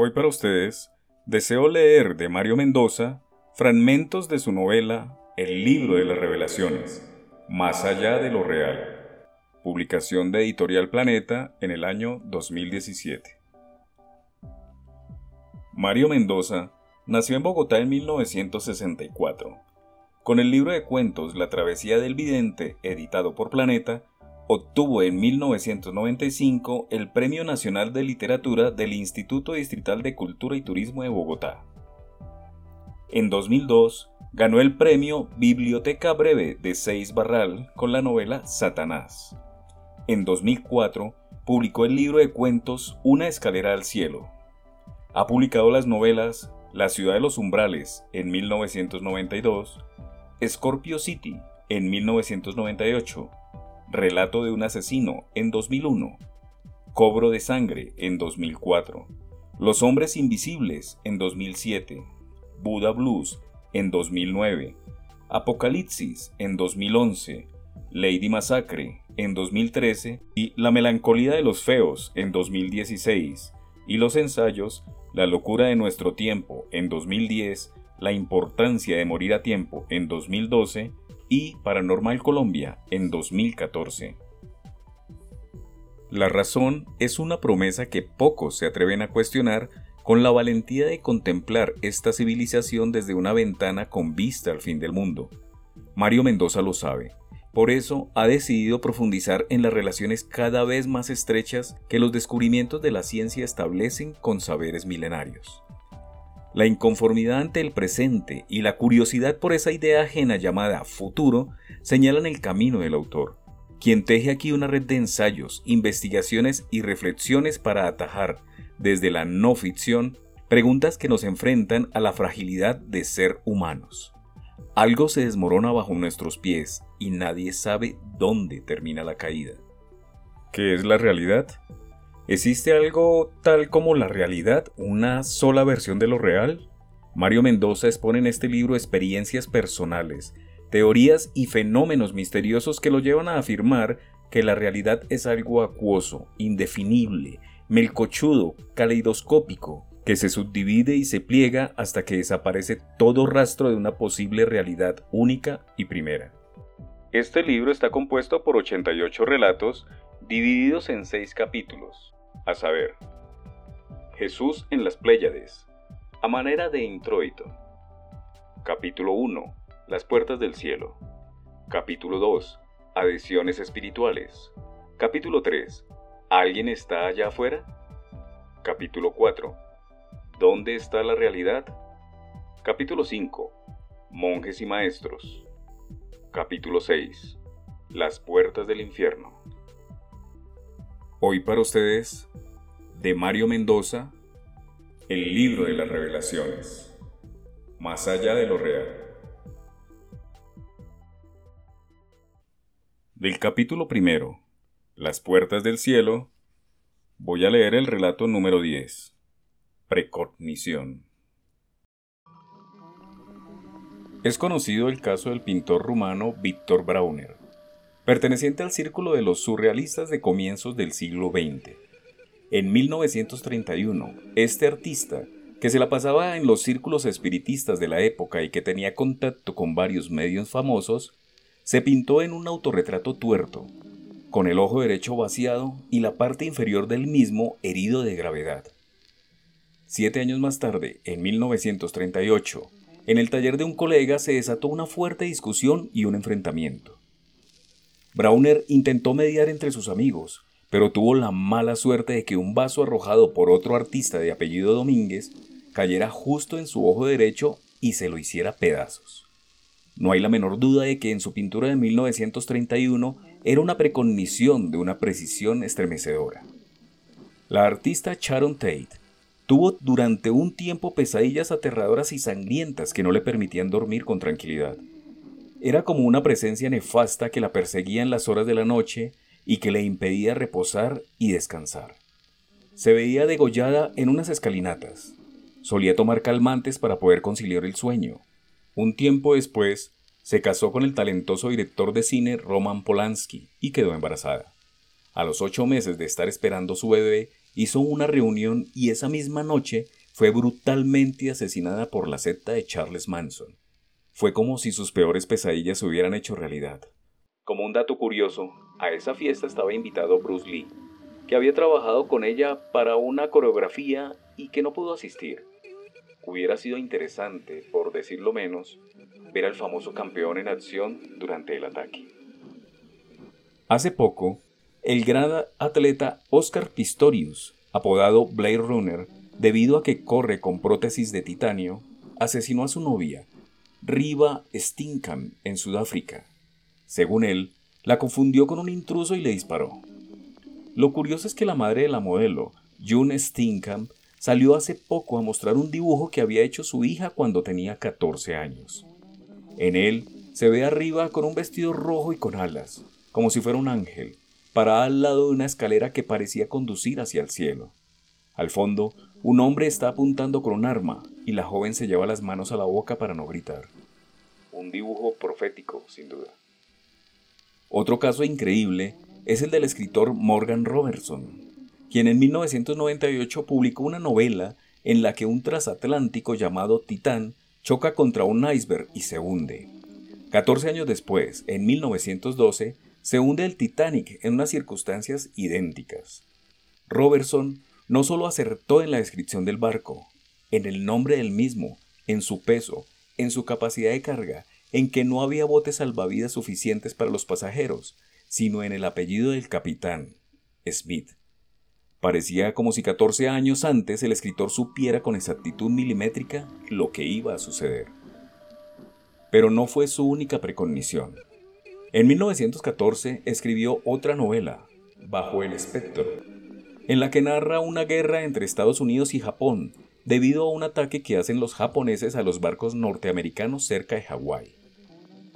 Hoy para ustedes deseo leer de Mario Mendoza fragmentos de su novela El libro de las revelaciones, Más allá de lo real, publicación de Editorial Planeta en el año 2017. Mario Mendoza nació en Bogotá en 1964. Con el libro de cuentos La travesía del vidente, editado por Planeta, obtuvo en 1995 el Premio Nacional de Literatura del Instituto Distrital de Cultura y Turismo de Bogotá. En 2002, ganó el premio Biblioteca Breve de Seis Barral con la novela Satanás. En 2004, publicó el libro de cuentos Una escalera al cielo. Ha publicado las novelas La ciudad de los umbrales en 1992, Scorpio City en 1998, Relato de un asesino en 2001, Cobro de sangre en 2004, Los hombres invisibles en 2007, Buda Blues en 2009, Apocalipsis en 2011, Lady Masacre en 2013 y La melancolía de los feos en 2016 y los ensayos La locura de nuestro tiempo en 2010, La importancia de morir a tiempo en 2012 y Paranormal Colombia en 2014. La razón es una promesa que pocos se atreven a cuestionar con la valentía de contemplar esta civilización desde una ventana con vista al fin del mundo. Mario Mendoza lo sabe. Por eso ha decidido profundizar en las relaciones cada vez más estrechas que los descubrimientos de la ciencia establecen con saberes milenarios. La inconformidad ante el presente y la curiosidad por esa idea ajena llamada futuro señalan el camino del autor, quien teje aquí una red de ensayos, investigaciones y reflexiones para atajar, desde la no ficción, preguntas que nos enfrentan a la fragilidad de ser humanos. Algo se desmorona bajo nuestros pies y nadie sabe dónde termina la caída. ¿Qué es la realidad? ¿Existe algo tal como la realidad, una sola versión de lo real? Mario Mendoza expone en este libro experiencias personales, teorías y fenómenos misteriosos que lo llevan a afirmar que la realidad es algo acuoso, indefinible, melcochudo, caleidoscópico, que se subdivide y se pliega hasta que desaparece todo rastro de una posible realidad única y primera. Este libro está compuesto por 88 relatos divididos en seis capítulos, a saber, Jesús en las Pléyades, a manera de introito. Capítulo 1. Las puertas del cielo. Capítulo 2. Adhesiones espirituales. Capítulo 3. ¿Alguien está allá afuera? Capítulo 4. ¿Dónde está la realidad? Capítulo 5. Monjes y maestros. Capítulo 6. Las puertas del infierno. Hoy para ustedes, de Mario Mendoza, el libro de las revelaciones, más allá de lo real. Del capítulo primero, Las puertas del cielo, voy a leer el relato número 10, Precognición. Es conocido el caso del pintor rumano Víctor Brauner, perteneciente al círculo de los surrealistas de comienzos del siglo XX. En 1931, este artista, que se la pasaba en los círculos espiritistas de la época y que tenía contacto con varios medios famosos, se pintó en un autorretrato tuerto, con el ojo derecho vaciado y la parte inferior del mismo herido de gravedad. Siete años más tarde, en 1938, en el taller de un colega se desató una fuerte discusión y un enfrentamiento. Brauner intentó mediar entre sus amigos, pero tuvo la mala suerte de que un vaso arrojado por otro artista de apellido Domínguez cayera justo en su ojo derecho y se lo hiciera pedazos. No hay la menor duda de que en su pintura de 1931 era una precognición de una precisión estremecedora. La artista Sharon Tate tuvo durante un tiempo pesadillas aterradoras y sangrientas que no le permitían dormir con tranquilidad. Era como una presencia nefasta que la perseguía en las horas de la noche y que le impedía reposar y descansar. Se veía degollada en unas escalinatas. Solía tomar calmantes para poder conciliar el sueño. Un tiempo después, se casó con el talentoso director de cine Roman Polanski y quedó embarazada. A los ocho meses de estar esperando su bebé hizo una reunión y esa misma noche fue brutalmente asesinada por la secta de Charles Manson. Fue como si sus peores pesadillas se hubieran hecho realidad. Como un dato curioso, a esa fiesta estaba invitado Bruce Lee, que había trabajado con ella para una coreografía y que no pudo asistir. Hubiera sido interesante, por decirlo menos, ver al famoso campeón en acción durante el ataque. Hace poco, el gran atleta Oscar Pistorius, apodado Blade Runner, debido a que corre con prótesis de titanio, asesinó a su novia, Riva Stinkham, en Sudáfrica. Según él, la confundió con un intruso y le disparó. Lo curioso es que la madre de la modelo, June Stinkham, salió hace poco a mostrar un dibujo que había hecho su hija cuando tenía 14 años. En él se ve arriba con un vestido rojo y con alas, como si fuera un ángel, parada al lado de una escalera que parecía conducir hacia el cielo. Al fondo, un hombre está apuntando con un arma y la joven se lleva las manos a la boca para no gritar. Un dibujo profético, sin duda. Otro caso increíble es el del escritor Morgan Robertson, quien en 1998 publicó una novela en la que un transatlántico llamado Titán choca contra un iceberg y se hunde. 14 años después, en 1912, se hunde el Titanic en unas circunstancias idénticas. Robertson no solo acertó en la descripción del barco, en el nombre del mismo, en su peso, en su capacidad de carga, en que no había botes salvavidas suficientes para los pasajeros, sino en el apellido del capitán, Smith. Parecía como si 14 años antes el escritor supiera con exactitud milimétrica lo que iba a suceder. Pero no fue su única precognición. En 1914 escribió otra novela, Bajo el espectro, en la que narra una guerra entre Estados Unidos y Japón debido a un ataque que hacen los japoneses a los barcos norteamericanos cerca de Hawái.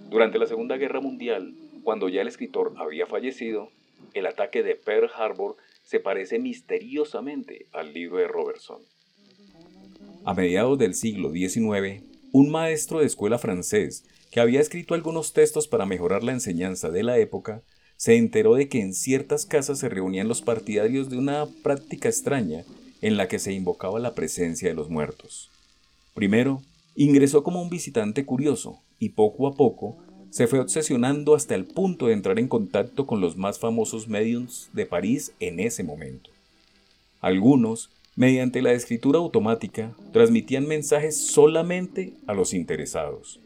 Durante la Segunda Guerra Mundial, cuando ya el escritor había fallecido, el ataque de Pearl Harbor se parece misteriosamente al libro de Robertson. A mediados del siglo XIX, un maestro de escuela francés que había escrito algunos textos para mejorar la enseñanza de la época, se enteró de que en ciertas casas se reunían los partidarios de una práctica extraña en la que se invocaba la presencia de los muertos. Primero, ingresó como un visitante curioso y poco a poco se fue obsesionando hasta el punto de entrar en contacto con los más famosos mediums de París en ese momento. Algunos, mediante la escritura automática, transmitían mensajes solamente a los interesados.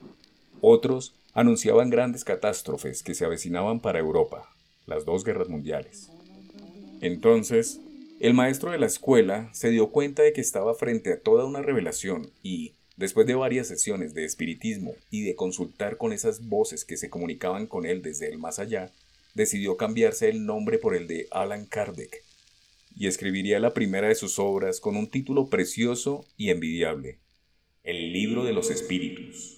Otros anunciaban grandes catástrofes que se avecinaban para Europa, las dos guerras mundiales. Entonces, el maestro de la escuela se dio cuenta de que estaba frente a toda una revelación y, después de varias sesiones de espiritismo y de consultar con esas voces que se comunicaban con él desde el más allá, decidió cambiarse el nombre por el de Alan Kardec y escribiría la primera de sus obras con un título precioso y envidiable, El libro de los espíritus.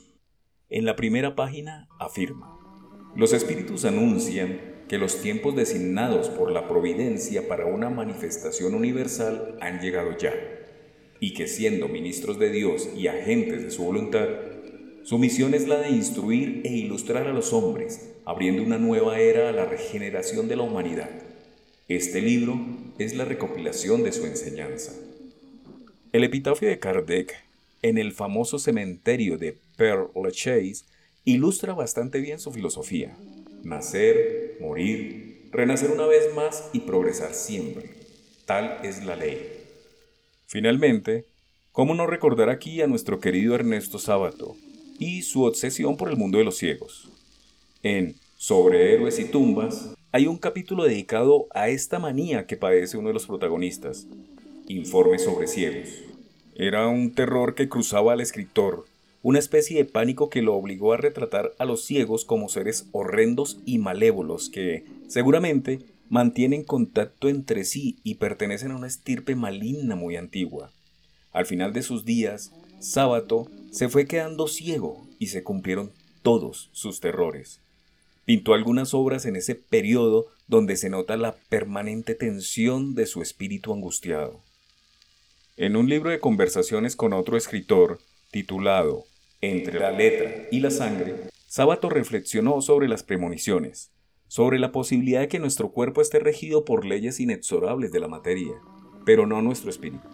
En la primera página afirma, los espíritus anuncian que los tiempos designados por la providencia para una manifestación universal han llegado ya, y que siendo ministros de Dios y agentes de su voluntad, su misión es la de instruir e ilustrar a los hombres, abriendo una nueva era a la regeneración de la humanidad. Este libro es la recopilación de su enseñanza. El epitafio de Kardec en el famoso cementerio de Père Lachaise, ilustra bastante bien su filosofía. Nacer, morir, renacer una vez más y progresar siempre. Tal es la ley. Finalmente, ¿cómo no recordar aquí a nuestro querido Ernesto Sábato y su obsesión por el mundo de los ciegos? En Sobre héroes y tumbas hay un capítulo dedicado a esta manía que padece uno de los protagonistas, Informe sobre ciegos. Era un terror que cruzaba al escritor una especie de pánico que lo obligó a retratar a los ciegos como seres horrendos y malévolos que, seguramente, mantienen contacto entre sí y pertenecen a una estirpe maligna muy antigua. Al final de sus días, Sábato se fue quedando ciego y se cumplieron todos sus terrores. Pintó algunas obras en ese periodo donde se nota la permanente tensión de su espíritu angustiado. En un libro de conversaciones con otro escritor, titulado Entre la letra y la sangre, Sábato reflexionó sobre las premoniciones, sobre la posibilidad de que nuestro cuerpo esté regido por leyes inexorables de la materia, pero no nuestro espíritu.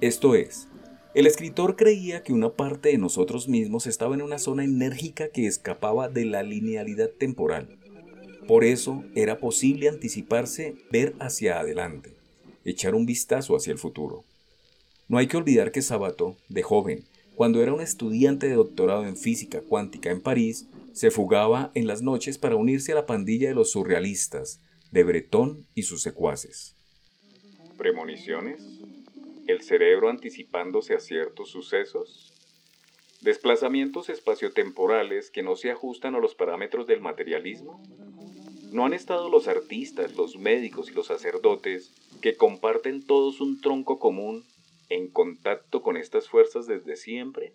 Esto es, el escritor creía que una parte de nosotros mismos estaba en una zona enérgica que escapaba de la linealidad temporal. Por eso era posible anticiparse, ver hacia adelante, echar un vistazo hacia el futuro. No hay que olvidar que Sabato, de joven, cuando era un estudiante de doctorado en física cuántica en París, se fugaba en las noches para unirse a la pandilla de los surrealistas, de Breton y sus secuaces. ¿Premoniciones? ¿El cerebro anticipándose a ciertos sucesos? ¿Desplazamientos espaciotemporales que no se ajustan a los parámetros del materialismo? ¿No han estado los artistas, los médicos y los sacerdotes, que comparten todos un tronco común, en contacto con estas fuerzas desde siempre?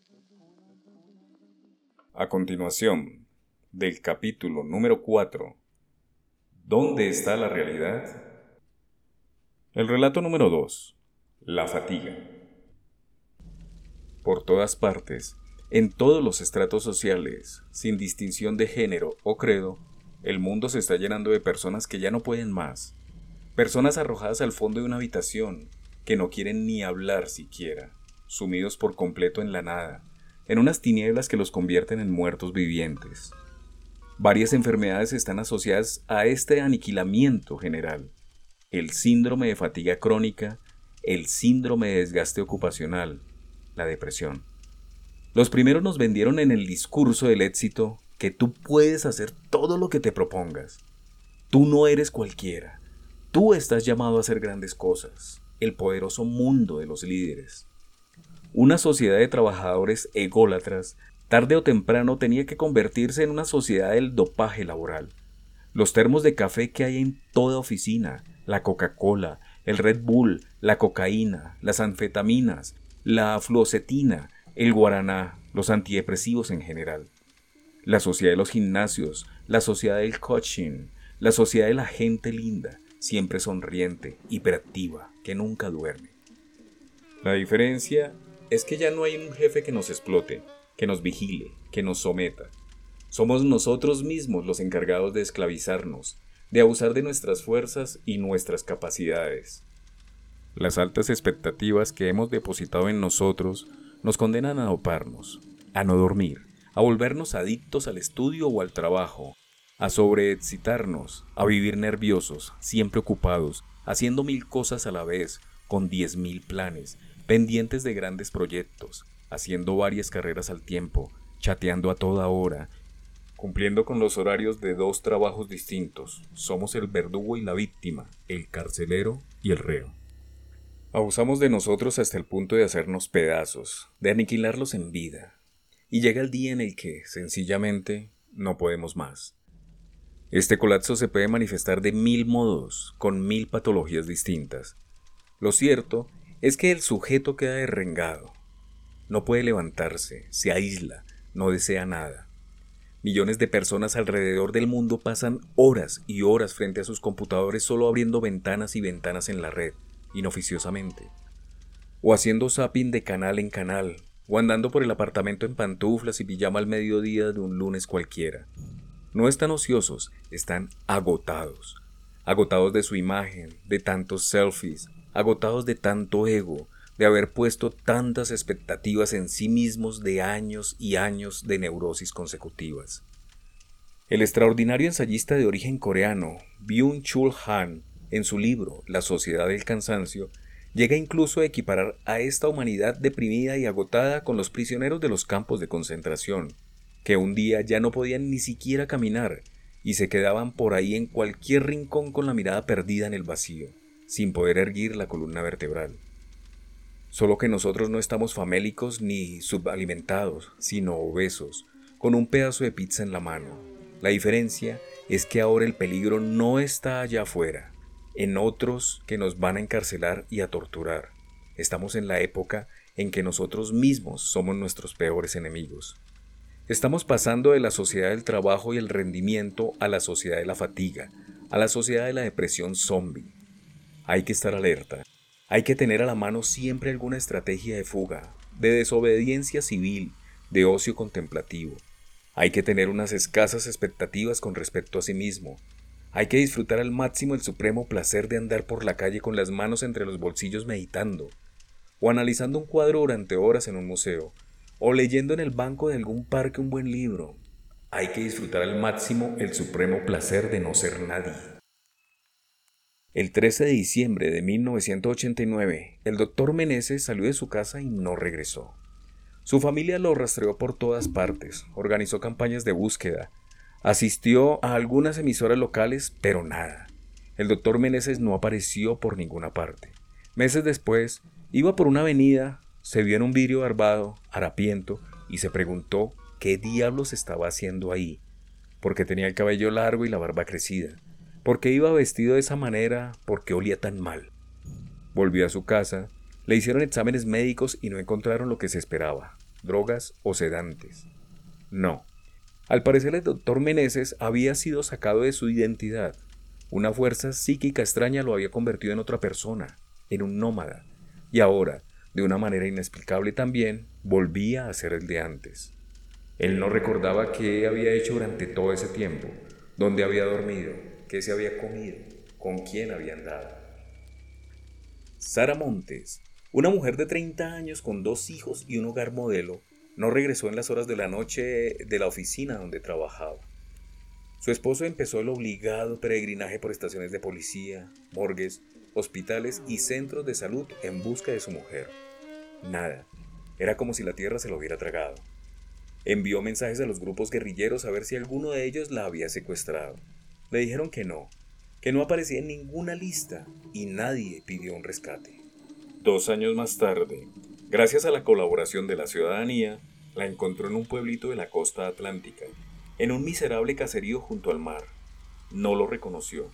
A continuación, del capítulo número 4, ¿Dónde está la realidad? El relato número 2. La fatiga. Por todas partes, en todos los estratos sociales, sin distinción de género o credo, el mundo se está llenando de personas que ya no pueden más. Personas arrojadas al fondo de una habitación, que no quieren ni hablar siquiera, sumidos por completo en la nada, en unas tinieblas que los convierten en muertos vivientes. Varias enfermedades están asociadas a este aniquilamiento general. El síndrome de fatiga crónica, el síndrome de desgaste ocupacional, la depresión. Los primeros nos vendieron en el discurso del éxito que tú puedes hacer todo lo que te propongas. Tú no eres cualquiera. Tú estás llamado a hacer grandes cosas. El poderoso mundo de los líderes. Una sociedad de trabajadores ególatras tarde o temprano tenía que convertirse en una sociedad del dopaje laboral. Los termos de café que hay en toda oficina, la Coca-Cola, el Red Bull, la cocaína, las anfetaminas, la fluocetina, el guaraná, los antidepresivos en general. La sociedad de los gimnasios, la sociedad del coaching, la sociedad de la gente linda, siempre sonriente, hiperactiva, que nunca duerme. La diferencia es que ya no hay un jefe que nos explote, que nos vigile, que nos someta. Somos nosotros mismos los encargados de esclavizarnos, de abusar de nuestras fuerzas y nuestras capacidades. Las altas expectativas que hemos depositado en nosotros nos condenan a doparnos, a no dormir, a volvernos adictos al estudio o al trabajo, a sobreexcitarnos, a vivir nerviosos, siempre ocupados, haciendo mil cosas a la vez, con diez mil planes, pendientes de grandes proyectos, haciendo varias carreras al tiempo, chateando a toda hora, cumpliendo con los horarios de dos trabajos distintos. Somos el verdugo y la víctima, el carcelero y el reo. Abusamos de nosotros hasta el punto de hacernos pedazos, de aniquilarlos en vida. Y llega el día en el que, sencillamente, no podemos más. Este colapso se puede manifestar de mil modos, con mil patologías distintas. Lo cierto es que el sujeto queda derrengado, no puede levantarse, se aísla, no desea nada. Millones de personas alrededor del mundo pasan horas y horas frente a sus computadores solo abriendo ventanas y ventanas en la red, inoficiosamente. O haciendo zapping de canal en canal, o andando por el apartamento en pantuflas y pijama al mediodía de un lunes cualquiera. No están ociosos, están agotados. Agotados de su imagen, de tantos selfies, agotados de tanto ego, de haber puesto tantas expectativas en sí mismos de años y años de neurosis consecutivas. El extraordinario ensayista de origen coreano, Byung-Chul Han, en su libro La sociedad del cansancio, llega incluso a equiparar a esta humanidad deprimida y agotada con los prisioneros de los campos de concentración, que un día ya no podían ni siquiera caminar y se quedaban por ahí en cualquier rincón con la mirada perdida en el vacío, sin poder erguir la columna vertebral. Solo que nosotros no estamos famélicos ni subalimentados, sino obesos, con un pedazo de pizza en la mano. La diferencia es que ahora el peligro no está allá afuera, en otros que nos van a encarcelar y a torturar. Estamos en la época en que nosotros mismos somos nuestros peores enemigos. Estamos pasando de la sociedad del trabajo y el rendimiento a la sociedad de la fatiga, a la sociedad de la depresión zombie. Hay que estar alerta. Hay que tener a la mano siempre alguna estrategia de fuga, de desobediencia civil, de ocio contemplativo. Hay que tener unas escasas expectativas con respecto a sí mismo. Hay que disfrutar al máximo el supremo placer de andar por la calle con las manos entre los bolsillos meditando, o analizando un cuadro durante horas en un museo, o leyendo en el banco de algún parque un buen libro. Hay que disfrutar al máximo el supremo placer de no ser nadie. El 13 de diciembre de 1989, el doctor Meneses salió de su casa y no regresó. Su familia lo rastreó por todas partes, organizó campañas de búsqueda, asistió a algunas emisoras locales, pero nada. El doctor Meneses no apareció por ninguna parte. Meses después, iba por una avenida, se vio en un vidrio barbado, harapiento, y se preguntó qué diablos estaba haciendo ahí, porque tenía el cabello largo y la barba crecida, porque iba vestido de esa manera, porque olía tan mal. Volvió a su casa, le hicieron exámenes médicos y no encontraron lo que se esperaba, drogas o sedantes. No. Al parecer el doctor Meneses había sido sacado de su identidad. Una fuerza psíquica extraña lo había convertido en otra persona, en un nómada, y ahora, de una manera inexplicable también, volvía a ser el de antes. Él no recordaba qué había hecho durante todo ese tiempo, dónde había dormido, qué se había comido, con quién había andado. Sara Montes, una mujer de 30 años con dos hijos y un hogar modelo, no regresó en las horas de la noche de la oficina donde trabajaba. Su esposo empezó el obligado peregrinaje por estaciones de policía, morgues, hospitales y centros de salud en busca de su mujer. Nada. Era como si la tierra se lo hubiera tragado. Envió mensajes a los grupos guerrilleros a ver si alguno de ellos la había secuestrado. Le dijeron que no, que no aparecía en ninguna lista y nadie pidió un rescate. Dos años más tarde, gracias a la colaboración de la ciudadanía, la encontró en un pueblito de la costa atlántica, en un miserable caserío junto al mar. No lo reconoció.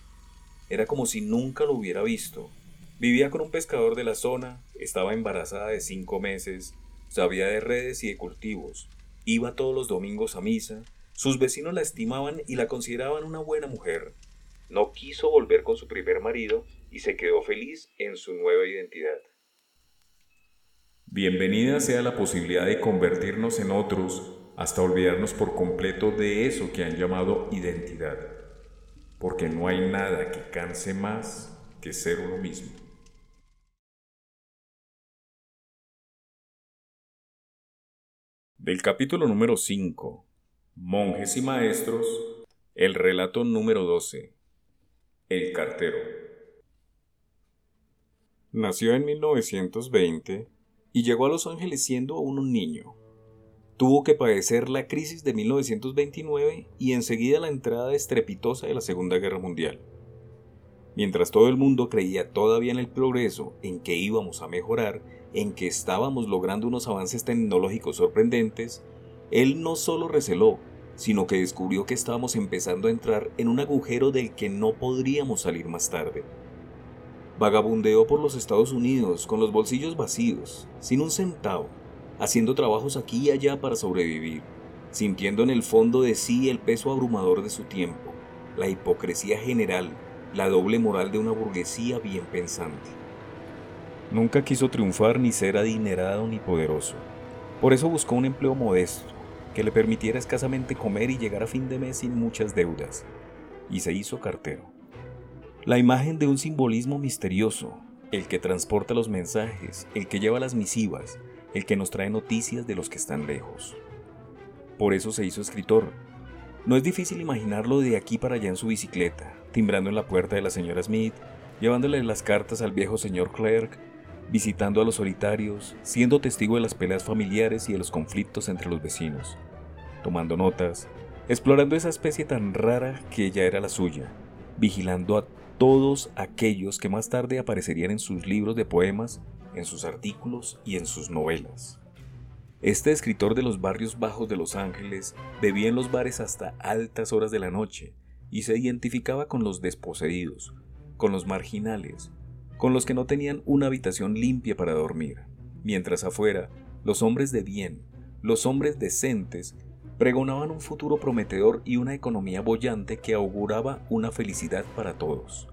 Era como si nunca lo hubiera visto. Vivía con un pescador de la zona, estaba embarazada de cinco meses, sabía de redes y de cultivos, Iba todos los domingos a misa, sus vecinos la estimaban y la consideraban una buena mujer. No quiso volver con su primer marido y se quedó feliz en su nueva identidad. Bienvenida sea la posibilidad de convertirnos en otros hasta olvidarnos por completo de eso que han llamado identidad, porque no hay nada que canse más que ser uno mismo. Del capítulo número 5, Monjes y Maestros, el relato número 12, El cartero. Nació en 1920 y llegó a Los Ángeles siendo aún un niño. Tuvo que padecer la crisis de 1929 y enseguida la entrada estrepitosa de la Segunda Guerra Mundial. Mientras todo el mundo creía todavía en el progreso, en que íbamos a mejorar, en que estábamos logrando unos avances tecnológicos sorprendentes, él no solo receló, sino que descubrió que estábamos empezando a entrar en un agujero del que no podríamos salir más tarde. Vagabundeó por los Estados Unidos con los bolsillos vacíos, sin un centavo, haciendo trabajos aquí y allá para sobrevivir, sintiendo en el fondo de sí el peso abrumador de su tiempo, la hipocresía general, la doble moral de una burguesía bien pensante. Nunca quiso triunfar ni ser adinerado ni poderoso. Por eso buscó un empleo modesto, que le permitiera escasamente comer y llegar a fin de mes sin muchas deudas. Y se hizo cartero. La imagen de un simbolismo misterioso, el que transporta los mensajes, el que lleva las misivas, el que nos trae noticias de los que están lejos. Por eso se hizo escritor. No es difícil imaginarlo de aquí para allá en su bicicleta, timbrando en la puerta de la señora Smith, llevándole las cartas al viejo señor Clerk visitando a los solitarios, siendo testigo de las peleas familiares y de los conflictos entre los vecinos, tomando notas, explorando esa especie tan rara que ya era la suya, vigilando a todos aquellos que más tarde aparecerían en sus libros de poemas, en sus artículos y en sus novelas. Este escritor de los barrios bajos de Los Ángeles bebía en los bares hasta altas horas de la noche y se identificaba con los desposeídos, con los marginales, con los que no tenían una habitación limpia para dormir, mientras afuera los hombres de bien, los hombres decentes, pregonaban un futuro prometedor y una economía bollante que auguraba una felicidad para todos.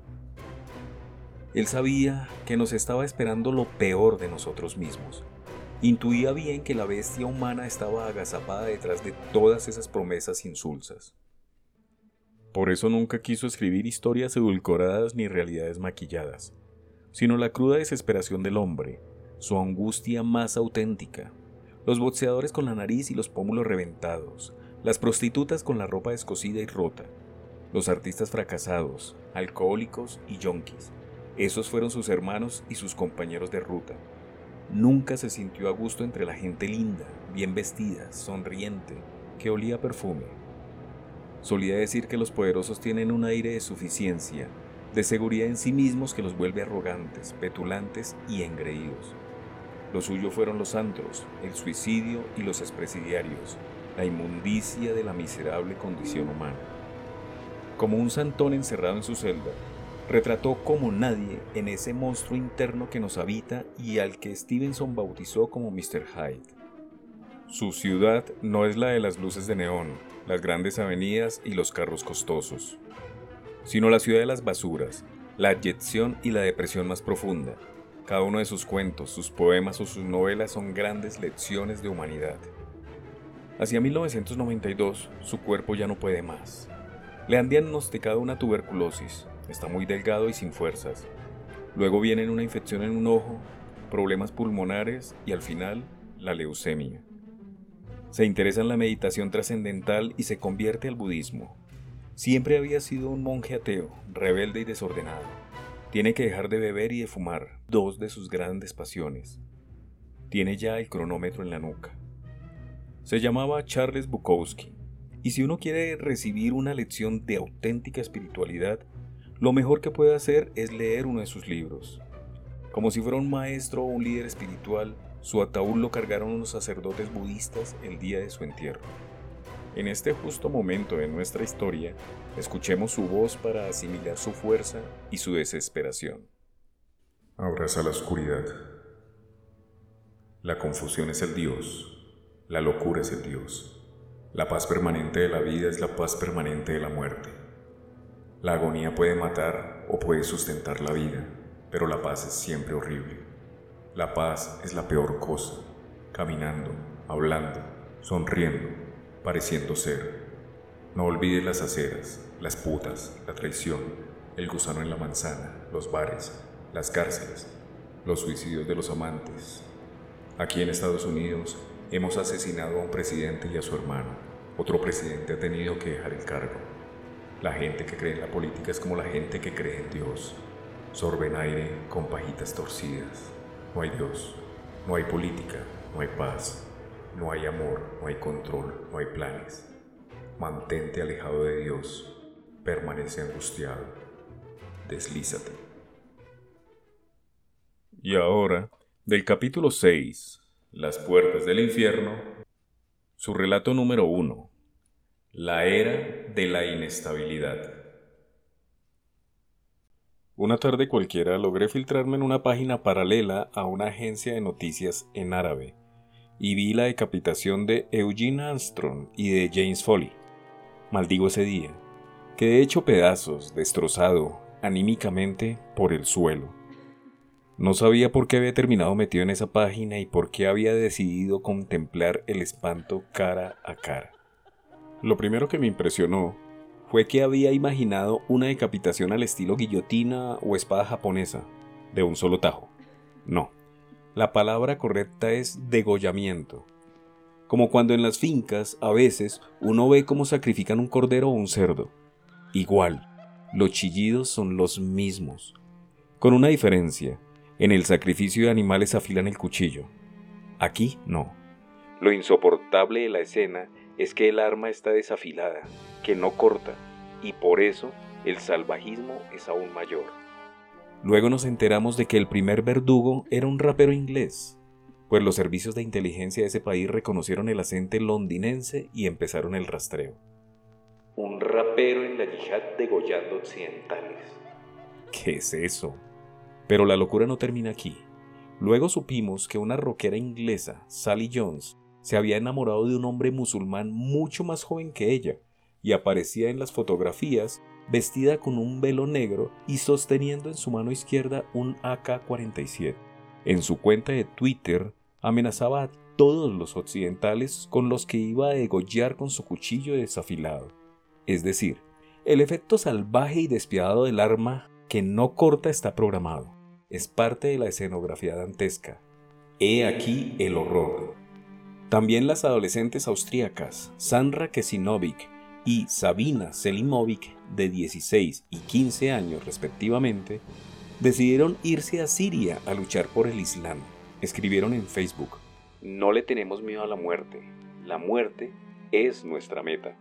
Él sabía que nos estaba esperando lo peor de nosotros mismos. Intuía bien que la bestia humana estaba agazapada detrás de todas esas promesas insulsas. Por eso nunca quiso escribir historias edulcoradas ni realidades maquilladas, sino la cruda desesperación del hombre, su angustia más auténtica. Los boxeadores con la nariz y los pómulos reventados, las prostitutas con la ropa descosida y rota, los artistas fracasados, alcohólicos y yonkis. Esos fueron sus hermanos y sus compañeros de ruta. Nunca se sintió a gusto entre la gente linda, bien vestida, sonriente, que olía perfume. Solía decir que los poderosos tienen un aire de suficiencia, de seguridad en sí mismos que los vuelve arrogantes, petulantes y engreídos. Lo suyo fueron los antros, el suicidio y los expresidiarios, la inmundicia de la miserable condición humana. Como un santón encerrado en su celda, retrató como nadie en ese monstruo interno que nos habita y al que Stevenson bautizó como Mr. Hyde. Su ciudad no es la de las luces de neón, las grandes avenidas y los carros costosos, sino la ciudad de las basuras, la abyección y la depresión más profunda. Cada uno de sus cuentos, sus poemas o sus novelas son grandes lecciones de humanidad. Hacia 1992, su cuerpo ya no puede más. Le han diagnosticado una tuberculosis, está muy delgado y sin fuerzas. Luego viene una infección en un ojo, problemas pulmonares y al final la leucemia. Se interesa en la meditación trascendental y se convierte al budismo. Siempre había sido un monje ateo, rebelde y desordenado. Tiene que dejar de beber y de fumar, dos de sus grandes pasiones. Tiene ya el cronómetro en la nuca. Se llamaba Charles Bukowski, y si uno quiere recibir una lección de auténtica espiritualidad, lo mejor que puede hacer es leer uno de sus libros. Como si fuera un maestro o un líder espiritual, su ataúd lo cargaron unos sacerdotes budistas el día de su entierro. En este justo momento de nuestra historia, escuchemos su voz para asimilar su fuerza y su desesperación. Abraza la oscuridad. La confusión es el Dios. La locura es el Dios. La paz permanente de la vida es la paz permanente de la muerte. La agonía puede matar o puede sustentar la vida, pero la paz es siempre horrible. La paz es la peor cosa, caminando, hablando, sonriendo, pareciendo ser. No olvides las aceras, las putas, la traición, el gusano en la manzana, los bares, las cárceles, los suicidios de los amantes. Aquí en Estados Unidos hemos asesinado a un presidente y a su hermano. Otro presidente ha tenido que dejar el cargo. La gente que cree en la política es como la gente que cree en Dios. Sorben aire con pajitas torcidas. No hay Dios, no hay política, no hay paz, no hay amor, no hay control, no hay planes. Mantente alejado de Dios, permanece angustiado, deslízate. Y ahora, del capítulo 6, Las puertas del infierno, su relato número 1, la era de la inestabilidad. Una tarde cualquiera logré filtrarme en una página paralela a una agencia de noticias en árabe y vi la decapitación de Eugene Armstrong y de James Foley. Maldigo ese día. Quedé hecho pedazos, destrozado, anímicamente, por el suelo. No sabía por qué había terminado metido en esa página y por qué había decidido contemplar el espanto cara a cara. Lo primero que me impresionó fue que había imaginado una decapitación al estilo guillotina o espada japonesa, de un solo tajo. No, la palabra correcta es degollamiento. Como cuando en las fincas a veces uno ve cómo sacrifican un cordero o un cerdo. Igual, los chillidos son los mismos, con una diferencia. En el sacrificio de animales afilan el cuchillo. Aquí no. Lo insoportable de la escena es que el arma está desafilada, que no corta, y por eso el salvajismo es aún mayor. Luego nos enteramos de que el primer verdugo era un rapero inglés, pues los servicios de inteligencia de ese país reconocieron el acento londinense y empezaron el rastreo. Un rapero en la yihad degollando occidentales. ¿Qué es eso? Pero la locura no termina aquí. Luego supimos que una rockera inglesa, Sally Jones, se había enamorado de un hombre musulmán mucho más joven que ella, y aparecía en las fotografías vestida con un velo negro y sosteniendo en su mano izquierda un AK-47. En su cuenta de Twitter amenazaba a todos los occidentales con los que iba a degollar con su cuchillo desafilado. Es decir, El efecto salvaje y despiadado del arma que no corta está programado. Es parte de la escenografía dantesca. He aquí el horror. También las adolescentes austríacas, Sandra Kesinovic y Sabina Selimovic, de 16 y 15 años respectivamente, decidieron irse a Siria a luchar por el Islam. Escribieron en Facebook, No le tenemos miedo a la muerte, la muerte es nuestra meta.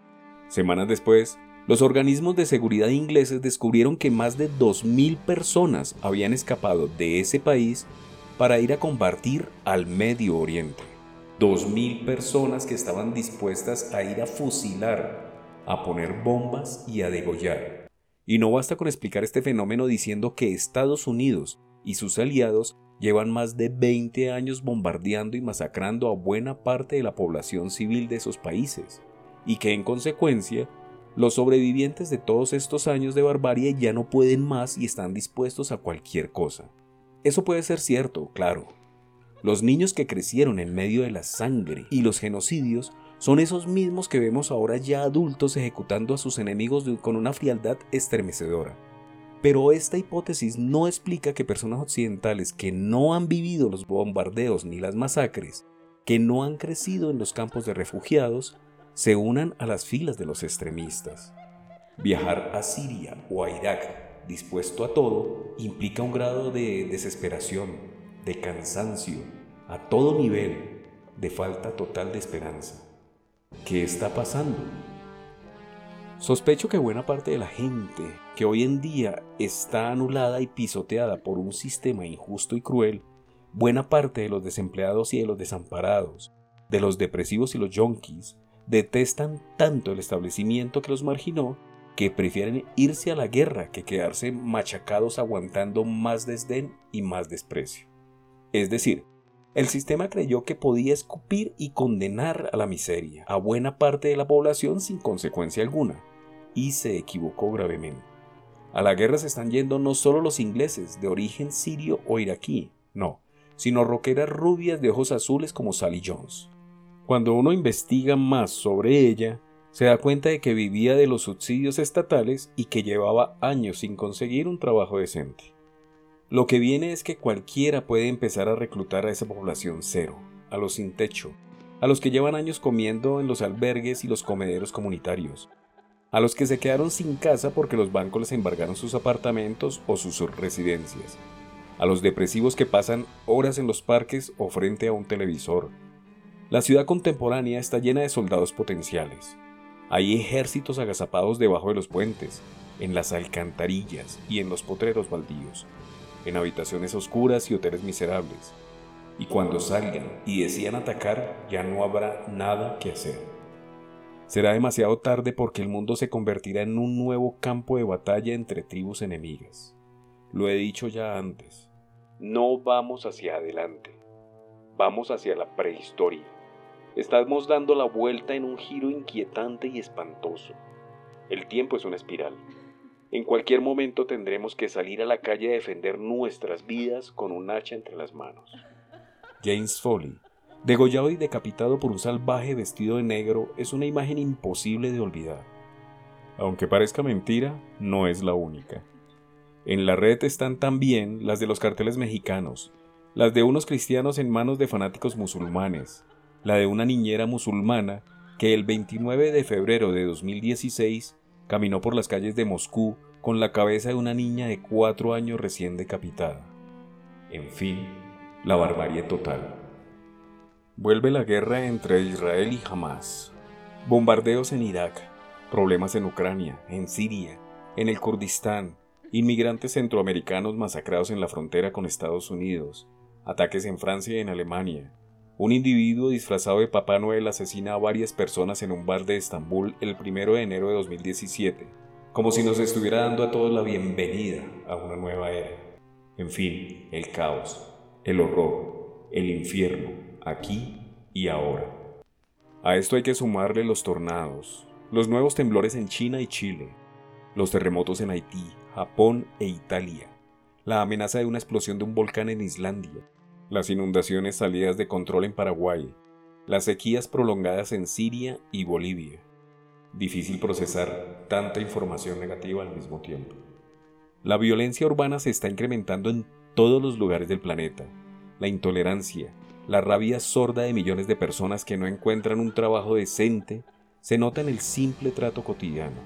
Semanas después, los organismos de seguridad ingleses descubrieron que más de 2.000 personas habían escapado de ese país para ir a combatir al Medio Oriente. 2.000 personas que estaban dispuestas a ir a fusilar, a poner bombas y a degollar. Y no basta con explicar este fenómeno diciendo que Estados Unidos y sus aliados llevan más de 20 años bombardeando y masacrando a buena parte de la población civil de esos países, y que en consecuencia los sobrevivientes de todos estos años de barbarie ya no pueden más y están dispuestos a cualquier cosa. Eso puede ser cierto, claro. Los niños que crecieron en medio de la sangre y los genocidios son esos mismos que vemos ahora ya adultos ejecutando a sus enemigos con una frialdad estremecedora. Pero esta hipótesis no explica que personas occidentales que no han vivido los bombardeos ni las masacres, que no han crecido en los campos de refugiados, se unan a las filas de los extremistas. Viajar a Siria o a Irak dispuesto a todo implica un grado de desesperación, de cansancio, a todo nivel, de falta total de esperanza. ¿Qué está pasando? Sospecho que buena parte de la gente que hoy en día está anulada y pisoteada por un sistema injusto y cruel, buena parte de los desempleados y de los desamparados, de los depresivos y los yonkis, detestan tanto el establecimiento que los marginó que prefieren irse a la guerra que quedarse machacados aguantando más desdén y más desprecio. Es decir, el sistema creyó que podía escupir y condenar a la miseria a buena parte de la población sin consecuencia alguna, y se equivocó gravemente. A la guerra se están yendo no solo los ingleses de origen sirio o iraquí, no, sino roqueras rubias de ojos azules como Sally Jones. Cuando uno investiga más sobre ella, se da cuenta de que vivía de los subsidios estatales y que llevaba años sin conseguir un trabajo decente. Lo que viene es que cualquiera puede empezar a reclutar a esa población cero, a los sin techo, a los que llevan años comiendo en los albergues y los comederos comunitarios, a los que se quedaron sin casa porque los bancos les embargaron sus apartamentos o sus residencias, a los depresivos que pasan horas en los parques o frente a un televisor, la ciudad contemporánea está llena de soldados potenciales. Hay ejércitos agazapados debajo de los puentes, en las alcantarillas y en los potreros baldíos, en habitaciones oscuras y hoteles miserables. Y cuando salgan y decían atacar, ya no habrá nada que hacer. Será demasiado tarde porque el mundo se convertirá en un nuevo campo de batalla entre tribus enemigas. Lo he dicho ya antes. No vamos hacia adelante, vamos hacia la prehistoria. Estamos dando la vuelta en un giro inquietante y espantoso. El tiempo es una espiral. En cualquier momento tendremos que salir a la calle a defender nuestras vidas con un hacha entre las manos. James Foley, degollado y decapitado por un salvaje vestido de negro, es una imagen imposible de olvidar. Aunque parezca mentira, no es la única. En la red están también las de los carteles mexicanos, las de unos cristianos en manos de fanáticos musulmanes, la de una niñera musulmana que el 29 de febrero de 2016 caminó por las calles de Moscú con la cabeza de una niña de cuatro años recién decapitada. En fin, la barbarie total. Vuelve la guerra entre Israel y Hamas. Bombardeos en Irak, problemas en Ucrania, en Siria, en el Kurdistán, inmigrantes centroamericanos masacrados en la frontera con Estados Unidos, ataques en Francia y en Alemania, un individuo disfrazado de Papá Noel asesina a varias personas en un bar de Estambul el 1 de enero de 2017, como si nos estuviera dando a todos la bienvenida a una nueva era. En fin, el caos, el horror, el infierno, aquí y ahora. A esto hay que sumarle los tornados, los nuevos temblores en China y Chile, los terremotos en Haití, Japón e Italia, la amenaza de una explosión de un volcán en Islandia, las inundaciones salidas de control en Paraguay, las sequías prolongadas en Siria y Bolivia. Difícil procesar tanta información negativa al mismo tiempo. La violencia urbana se está incrementando en todos los lugares del planeta. La intolerancia, la rabia sorda de millones de personas que no encuentran un trabajo decente, se nota en el simple trato cotidiano.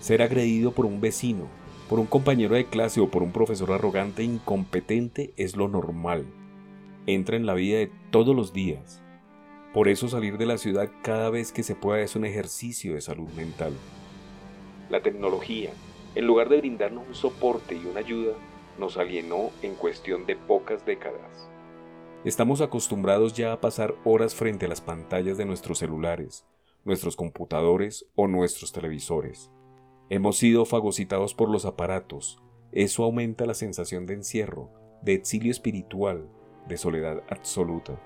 Ser agredido por un vecino, por un compañero de clase o por un profesor arrogante e incompetente es lo normal. Entra en la vida de todos los días. Por eso salir de la ciudad cada vez que se pueda es un ejercicio de salud mental. La tecnología, en lugar de brindarnos un soporte y una ayuda, nos alienó en cuestión de pocas décadas. Estamos acostumbrados ya a pasar horas frente a las pantallas de nuestros celulares, nuestros computadores o nuestros televisores. Hemos sido fagocitados por los aparatos. Eso aumenta la sensación de encierro, de exilio espiritual, de soledad absoluta.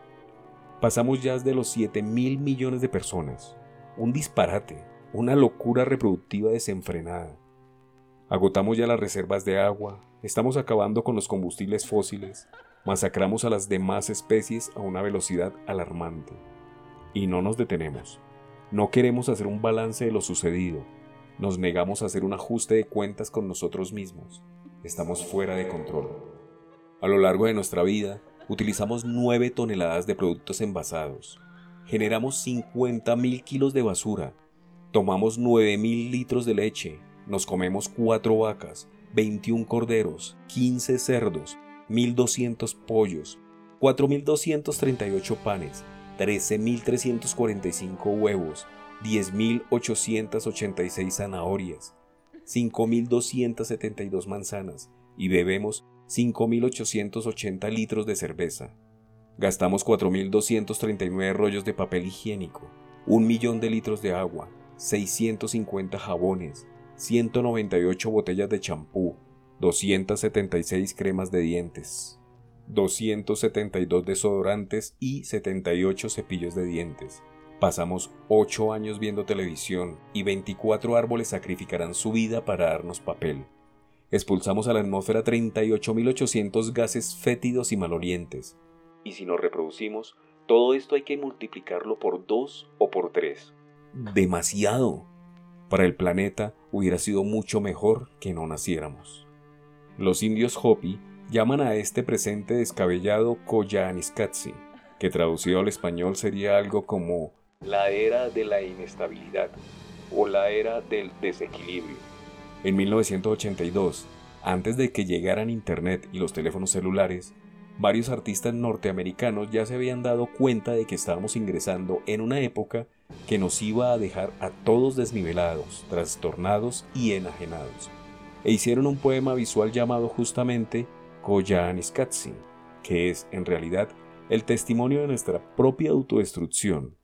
Pasamos ya de los 7 mil millones de personas. Un disparate, una locura reproductiva desenfrenada. Agotamos ya las reservas de agua, estamos acabando con los combustibles fósiles, masacramos a las demás especies a una velocidad alarmante. Y no nos detenemos. No queremos hacer un balance de lo sucedido. Nos negamos a hacer un ajuste de cuentas con nosotros mismos. Estamos fuera de control. A lo largo de nuestra vida, utilizamos 9 toneladas de productos envasados. Generamos 50.000 kilos de basura. Tomamos 9.000 litros de leche, nos comemos cuatro vacas, 21 corderos, 15 cerdos, 1.200 pollos, 4.238 panes, 13.345 huevos, 10.886 zanahorias, 5.272 manzanas y bebemos 5.880 litros de cerveza. Gastamos 4.239 rollos de papel higiénico, un millón de litros de agua, 650 jabones, 198 botellas de champú, 276 cremas de dientes, 272 desodorantes y 78 cepillos de dientes. Pasamos 8 años viendo televisión y 24 árboles sacrificarán su vida para darnos papel. Expulsamos a la atmósfera 38.800 gases fétidos y malolientes. Y si nos reproducimos, todo esto hay que multiplicarlo por 2 o por 3. Demasiado para el planeta hubiera sido mucho mejor que no naciéramos. Los indios Hopi llaman a este presente descabellado Koyaanisqatsi, que traducido al español sería algo como la era de la inestabilidad o la era del desequilibrio. En 1982, antes de que llegaran Internet y los teléfonos celulares, varios artistas norteamericanos ya se habían dado cuenta de que estábamos ingresando en una época que nos iba a dejar a todos desnivelados, trastornados y enajenados. E hicieron un poema visual llamado justamente Koyaanisqatsi, que es, en realidad, el testimonio de nuestra propia autodestrucción.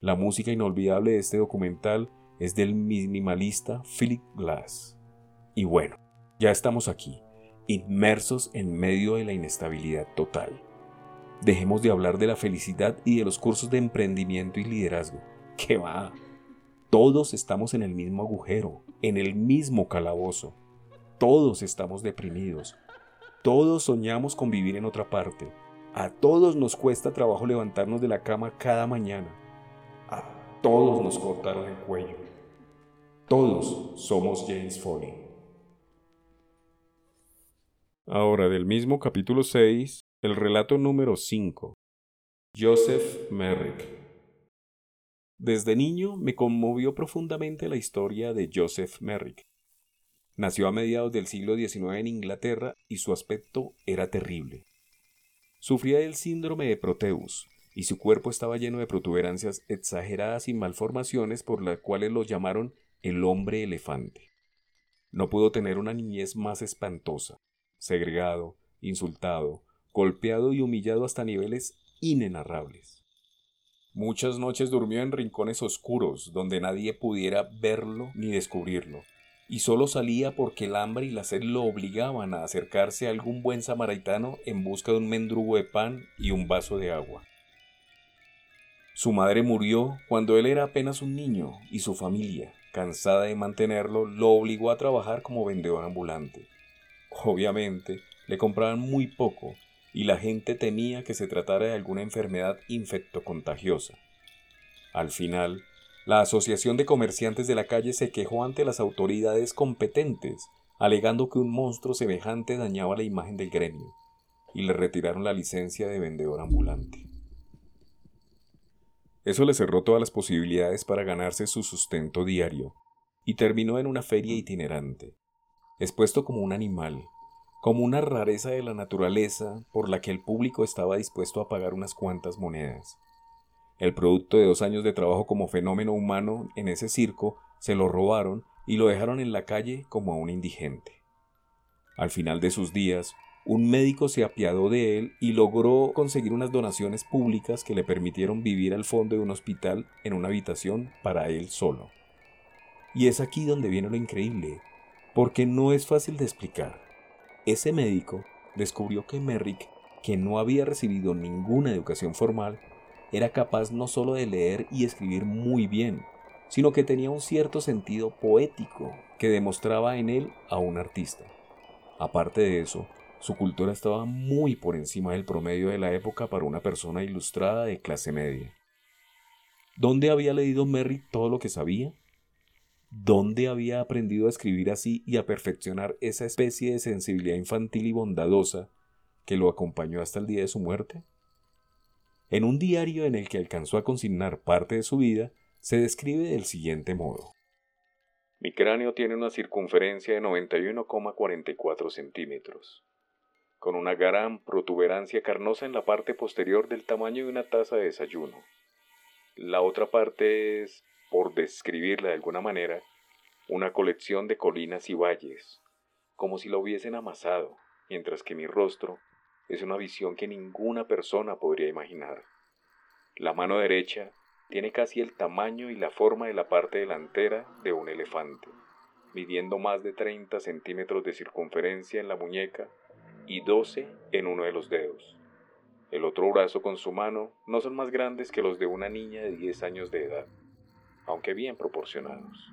La música inolvidable de este documental es del minimalista Philip Glass. Y bueno, ya estamos aquí, inmersos en medio de la inestabilidad total. Dejemos de hablar de la felicidad y de los cursos de emprendimiento y liderazgo ¿Qué va? Todos estamos en el mismo agujero, en el mismo calabozo. Todos estamos deprimidos. Todos soñamos con vivir en otra parte. A todos nos cuesta trabajo levantarnos de la cama cada mañana. A todos nos cortaron el cuello. Todos somos James Foley. Ahora, del mismo capítulo 6, el relato número 5. Joseph Merrick. Desde niño me conmovió profundamente la historia de Joseph Merrick. Nació a mediados del siglo XIX en Inglaterra y su aspecto era terrible. Sufría del síndrome de Proteus y su cuerpo estaba lleno de protuberancias exageradas y malformaciones por las cuales lo llamaron el hombre elefante. No pudo tener una niñez más espantosa, segregado, insultado, golpeado y humillado hasta niveles inenarrables. Muchas noches durmió en rincones oscuros, donde nadie pudiera verlo ni descubrirlo, y solo salía porque el hambre y la sed lo obligaban a acercarse a algún buen samaritano en busca de un mendrugo de pan y un vaso de agua. Su madre murió cuando él era apenas un niño y su familia, cansada de mantenerlo, lo obligó a trabajar como vendedor ambulante. Obviamente, le compraban muy poco y la gente temía que se tratara de alguna enfermedad infectocontagiosa. Al final, La Asociación de Comerciantes de la Calle se quejó ante las autoridades competentes, alegando que un monstruo semejante dañaba la imagen del gremio, y le retiraron la licencia de vendedor ambulante. Eso le cerró todas las posibilidades para ganarse su sustento diario, y terminó en una feria itinerante, expuesto como un animal, como una rareza de la naturaleza por la que el público estaba dispuesto a pagar unas cuantas monedas. El producto de dos años de trabajo como fenómeno humano en ese circo se lo robaron y lo dejaron en la calle como a un indigente. Al final de sus días, un médico se apiadó de él y logró conseguir unas donaciones públicas que le permitieron vivir al fondo de un hospital en una habitación para él solo. Y es aquí donde viene lo increíble, porque no es fácil de explicar. Ese médico descubrió que Merrick, que no había recibido ninguna educación formal, era capaz no solo de leer y escribir muy bien, sino que tenía un cierto sentido poético que demostraba en él a un artista. Aparte de eso, su cultura estaba muy por encima del promedio de la época para una persona ilustrada de clase media. ¿Dónde había leído Merrick todo lo que sabía? ¿Dónde había aprendido a escribir así y a perfeccionar esa especie de sensibilidad infantil y bondadosa que lo acompañó hasta el día de su muerte? En un diario en el que alcanzó a consignar parte de su vida, se describe del siguiente modo. Mi cráneo tiene una circunferencia de 91,44 centímetros con una gran protuberancia carnosa en la parte posterior del tamaño de una taza de desayuno. La otra parte es, por describirla de alguna manera, una colección de colinas y valles, como si lo hubiesen amasado, mientras que mi rostro es una visión que ninguna persona podría imaginar. La mano derecha tiene casi el tamaño y la forma de la parte delantera de un elefante, midiendo más de 30 centímetros de circunferencia en la muñeca y doce en uno de los dedos. El otro brazo con su mano no son más grandes que los de una niña de 10 años de edad, aunque bien proporcionados.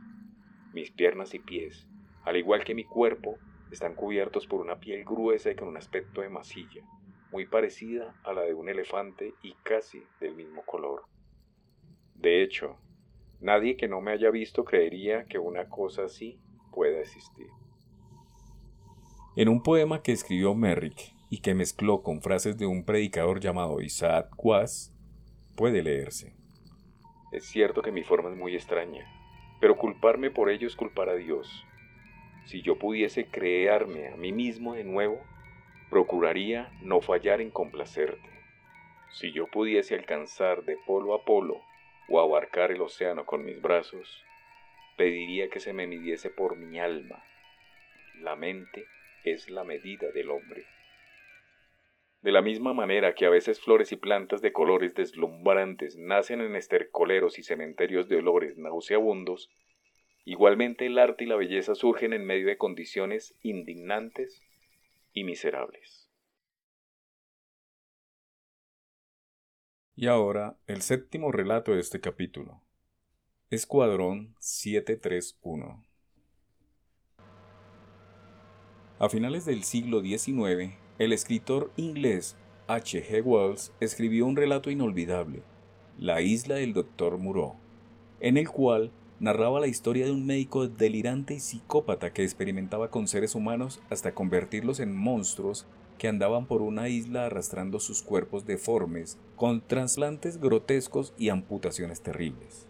Mis piernas y pies, al igual que mi cuerpo, están cubiertos por una piel gruesa y con un aspecto de masilla, muy parecida a la de un elefante y casi del mismo color. De hecho, nadie que no me haya visto creería que una cosa así pueda existir. En un poema que escribió Merrick y que mezcló con frases de un predicador llamado Isaac Quas, puede leerse. Es cierto que mi forma es muy extraña, pero culparme por ello es culpar a Dios. Si yo pudiese crearme a mí mismo de nuevo, procuraría no fallar en complacerte. Si yo pudiese alcanzar de polo a polo o abarcar el océano con mis brazos, pediría que se me midiese por mi alma, la mente es la medida del hombre. De la misma manera que a veces flores y plantas de colores deslumbrantes nacen en estercoleros y cementerios de olores nauseabundos, igualmente el arte y la belleza surgen en medio de condiciones indignantes y miserables. Y ahora el séptimo relato de este capítulo. Escuadrón 731. A finales del siglo XIX, el escritor inglés H. G. Wells escribió un relato inolvidable, La isla del Dr. Moreau, en el cual narraba la historia de un médico delirante y psicópata que experimentaba con seres humanos hasta convertirlos en monstruos que andaban por una isla arrastrando sus cuerpos deformes, con trasplantes grotescos y amputaciones terribles.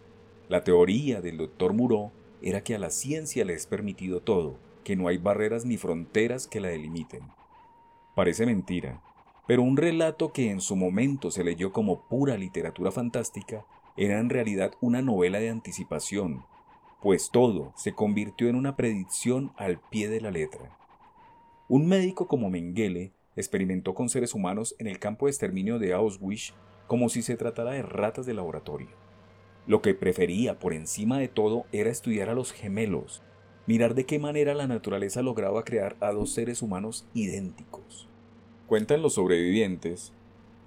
La teoría del Dr. Moreau era que a la ciencia le es permitido todo, que no hay barreras ni fronteras que la delimiten. Parece mentira, pero un relato que en su momento se leyó como pura literatura fantástica era en realidad una novela de anticipación, pues todo se convirtió en una predicción al pie de la letra. Un médico como Mengele experimentó con seres humanos en el campo de exterminio de Auschwitz como si se tratara de ratas de laboratorio. Lo que prefería por encima de todo era estudiar a los gemelos, mirar de qué manera la naturaleza lograba crear a dos seres humanos idénticos. Cuentan los sobrevivientes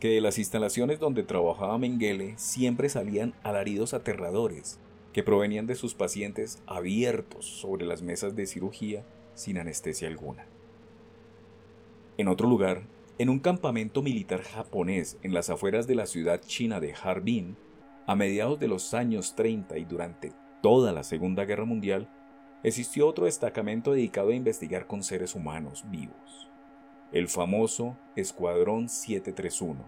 que de las instalaciones donde trabajaba Mengele siempre salían alaridos aterradores que provenían de sus pacientes abiertos sobre las mesas de cirugía sin anestesia alguna. En otro lugar, en un campamento militar japonés en las afueras de la ciudad china de Harbin, A mediados de los años 30 y durante toda la Segunda Guerra Mundial, existió otro destacamento dedicado a investigar con seres humanos vivos, el famoso Escuadrón 731.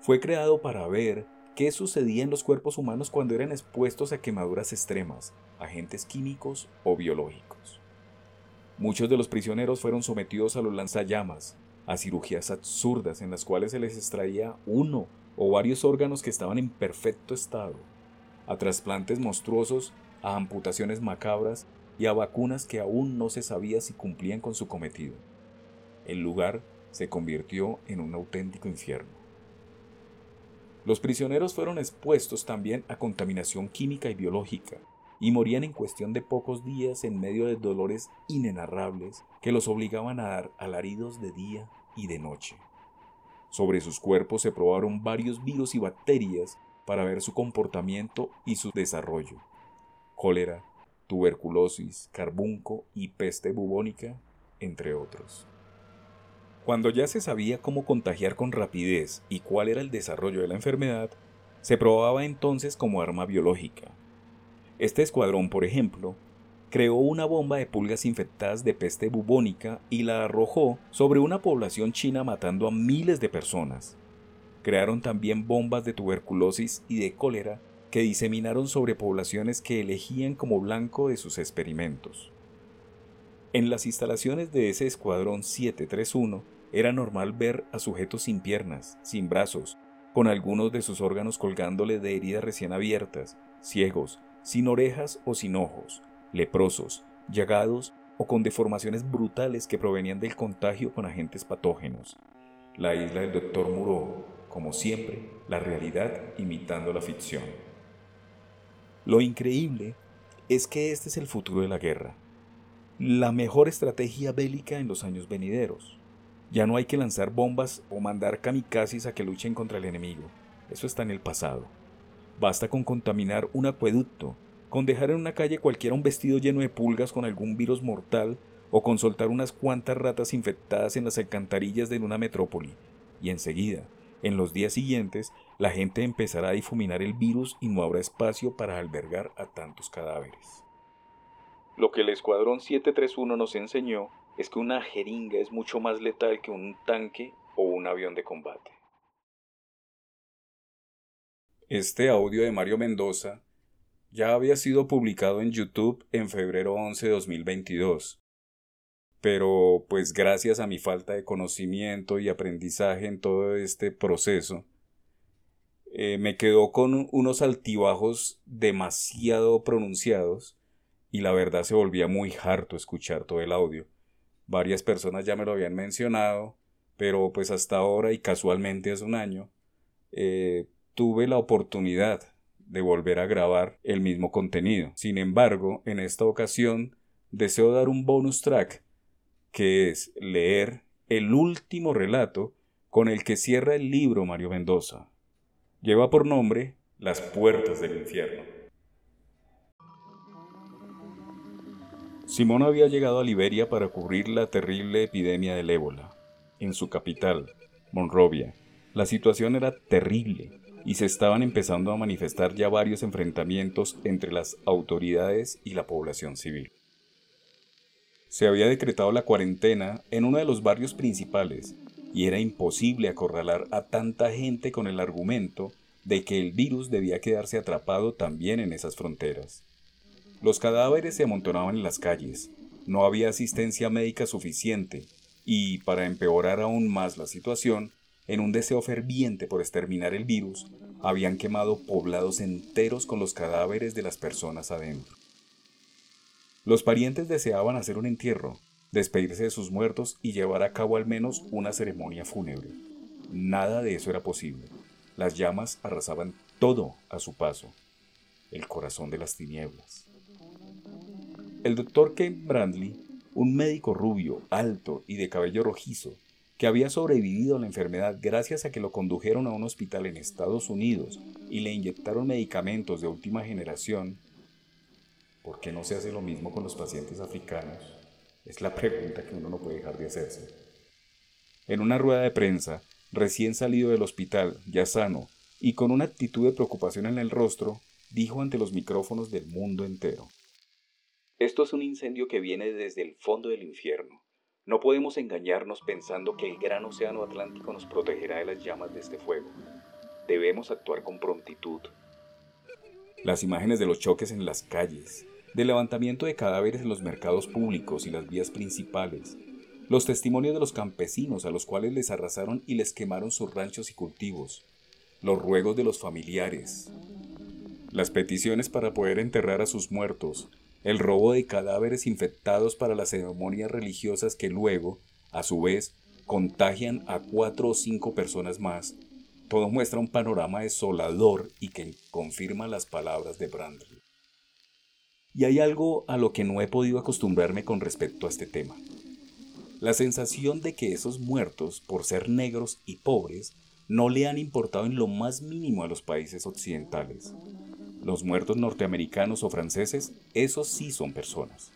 Fue creado para ver qué sucedía en los cuerpos humanos cuando eran expuestos a quemaduras extremas, agentes químicos o biológicos. Muchos de los prisioneros fueron sometidos a los lanzallamas, a cirugías absurdas en las cuales se les extraía uno o varios órganos que estaban en perfecto estado, a trasplantes monstruosos a amputaciones macabras y a vacunas que aún no se sabía si cumplían con su cometido. El lugar se convirtió en un auténtico infierno. Los prisioneros fueron expuestos también a contaminación química y biológica, y morían en cuestión de pocos días en medio de dolores inenarrables que los obligaban a dar alaridos de día y de noche. Sobre sus cuerpos se probaron varios virus y bacterias para ver su comportamiento y su desarrollo cólera, tuberculosis, carbunco y peste bubónica, entre otros. Cuando ya se sabía cómo contagiar con rapidez y cuál era el desarrollo de la enfermedad, se probaba entonces como arma biológica. Este escuadrón, por ejemplo, creó una bomba de pulgas infectadas de peste bubónica y la arrojó sobre una población china matando a miles de personas. Crearon también bombas de tuberculosis y de cólera que diseminaron sobre poblaciones que elegían como blanco de sus experimentos. En las instalaciones de ese escuadrón 731 era normal ver a sujetos sin piernas, sin brazos, con algunos de sus órganos colgándole de heridas recién abiertas, ciegos, sin orejas o sin ojos, leprosos, llagados o con deformaciones brutales que provenían del contagio con agentes patógenos. La isla del doctor Muró, como siempre, la realidad imitando la ficción. Lo increíble es que este es el futuro de la guerra, la mejor estrategia bélica en los años venideros. Ya no hay que lanzar bombas o mandar kamikazes a que luchen contra el enemigo, eso está en el pasado. Basta con contaminar un acueducto, con dejar en una calle cualquiera un vestido lleno de pulgas con algún virus mortal o con soltar unas cuantas ratas infectadas en las alcantarillas de una metrópoli, y enseguida, en los días siguientes, la gente empezará a difuminar el virus y no habrá espacio para albergar a tantos cadáveres. Lo que el Escuadrón 731 nos enseñó es que una jeringa es mucho más letal que un tanque o un avión de combate. Este audio de Mario Mendoza ya había sido publicado en YouTube en febrero 11 de 2022 pero pues gracias a mi falta de conocimiento y aprendizaje en todo este proceso, eh, me quedó con unos altibajos demasiado pronunciados y la verdad se volvía muy harto escuchar todo el audio. Varias personas ya me lo habían mencionado, pero pues hasta ahora y casualmente hace un año, eh, tuve la oportunidad de volver a grabar el mismo contenido. Sin embargo, en esta ocasión deseo dar un bonus track que es leer el último relato con el que cierra el libro Mario Mendoza. Lleva por nombre Las puertas del infierno. Simón había llegado a Liberia para cubrir la terrible epidemia del ébola. En su capital, Monrovia, la situación era terrible y se estaban empezando a manifestar ya varios enfrentamientos entre las autoridades y la población civil se había decretado la cuarentena en uno de los barrios principales y era imposible acorralar a tanta gente con el argumento de que el virus debía quedarse atrapado también en esas fronteras. Los cadáveres se amontonaban en las calles, no había asistencia médica suficiente y, para empeorar aún más la situación, en un deseo ferviente por exterminar el virus, habían quemado poblados enteros con los cadáveres de las personas adentro. Los parientes deseaban hacer un entierro, despedirse de sus muertos y llevar a cabo al menos una ceremonia fúnebre. Nada de eso era posible. Las llamas arrasaban todo a su paso. El corazón de las tinieblas. El doctor Ken Brandley, un médico rubio, alto y de cabello rojizo, que había sobrevivido a la enfermedad gracias a que lo condujeron a un hospital en Estados Unidos y le inyectaron medicamentos de última generación, ¿Por qué no se hace lo mismo con los pacientes africanos? Es la pregunta que uno no puede dejar de hacerse. En una rueda de prensa, recién salido del hospital, ya sano, y con una actitud de preocupación en el rostro, dijo ante los micrófonos del mundo entero. Esto es un incendio que viene desde el fondo del infierno. No podemos engañarnos pensando que el gran océano Atlántico nos protegerá de las llamas de este fuego. Debemos actuar con prontitud. Las imágenes de los choques en las calles, del levantamiento de cadáveres en los mercados públicos y las vías principales, los testimonios de los campesinos a los cuales les arrasaron y les quemaron sus ranchos y cultivos, los ruegos de los familiares, las peticiones para poder enterrar a sus muertos, el robo de cadáveres infectados para las ceremonias religiosas que luego, a su vez, contagian a cuatro o cinco personas más, todo muestra un panorama desolador y que confirma las palabras de Brandley. Y hay algo a lo que no he podido acostumbrarme con respecto a este tema la sensación de que esos muertos, por ser negros y pobres, no le han importado en lo más mínimo a los países occidentales. Los muertos norteamericanos o franceses, esos sí son personas.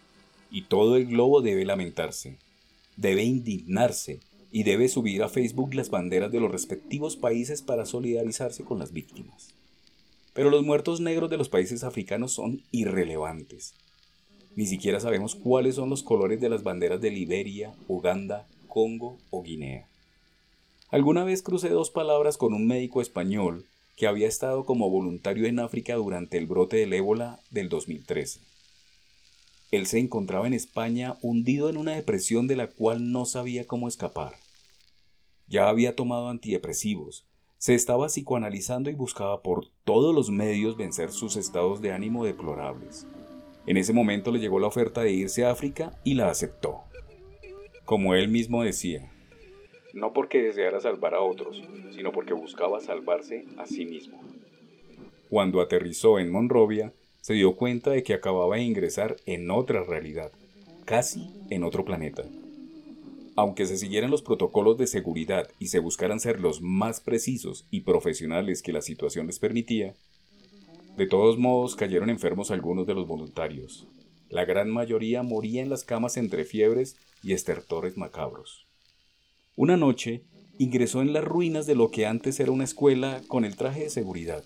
Y todo el globo debe lamentarse, debe indignarse y debe subir a Facebook las banderas de los respectivos países para solidarizarse con las víctimas. Pero los muertos negros de los países africanos son irrelevantes. Ni siquiera sabemos cuáles son los colores de las banderas de Liberia, Uganda, Congo o Guinea. Alguna vez crucé dos palabras con un médico español que había estado como voluntario en África durante el brote del ébola del 2013. Él se encontraba en España hundido en una depresión de la cual no sabía cómo escapar. Ya había tomado antidepresivos, se estaba psicoanalizando y buscaba por todos los medios vencer sus estados de ánimo deplorables. En ese momento le llegó la oferta de irse a África y la aceptó. Como él mismo decía, no porque deseara salvar a otros, sino porque buscaba salvarse a sí mismo. Cuando aterrizó en Monrovia, se dio cuenta de que acababa de ingresar en otra realidad, casi en otro planeta. Aunque se siguieran los protocolos de seguridad y se buscaran ser los más precisos y profesionales que la situación les permitía, de todos modos, cayeron enfermos algunos de los voluntarios. La gran mayoría moría en las camas entre fiebres y estertores macabros. Una noche, ingresó en las ruinas de lo que antes era una escuela con el traje de seguridad,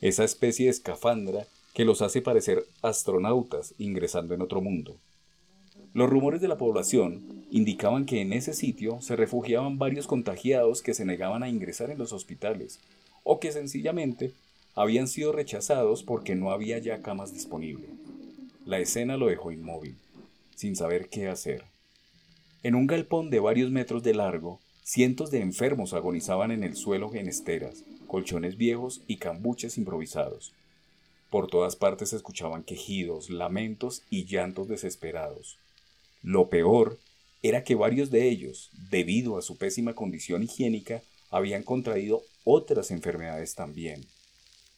esa especie de escafandra que los hace parecer astronautas ingresando en otro mundo. Los rumores de la población indicaban que en ese sitio se refugiaban varios contagiados que se negaban a ingresar en los hospitales, o que sencillamente habían sido rechazados porque no había ya camas disponibles. La escena lo dejó inmóvil, sin saber qué hacer. En un galpón de varios metros de largo, cientos de enfermos agonizaban en el suelo en esteras, colchones viejos y cambuches improvisados. Por todas partes se escuchaban quejidos, lamentos y llantos desesperados. Lo peor era que varios de ellos, debido a su pésima condición higiénica, habían contraído otras enfermedades también